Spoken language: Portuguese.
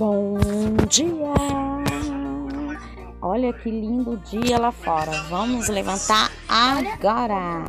Bom dia! Olha que lindo dia lá fora. Vamos levantar agora!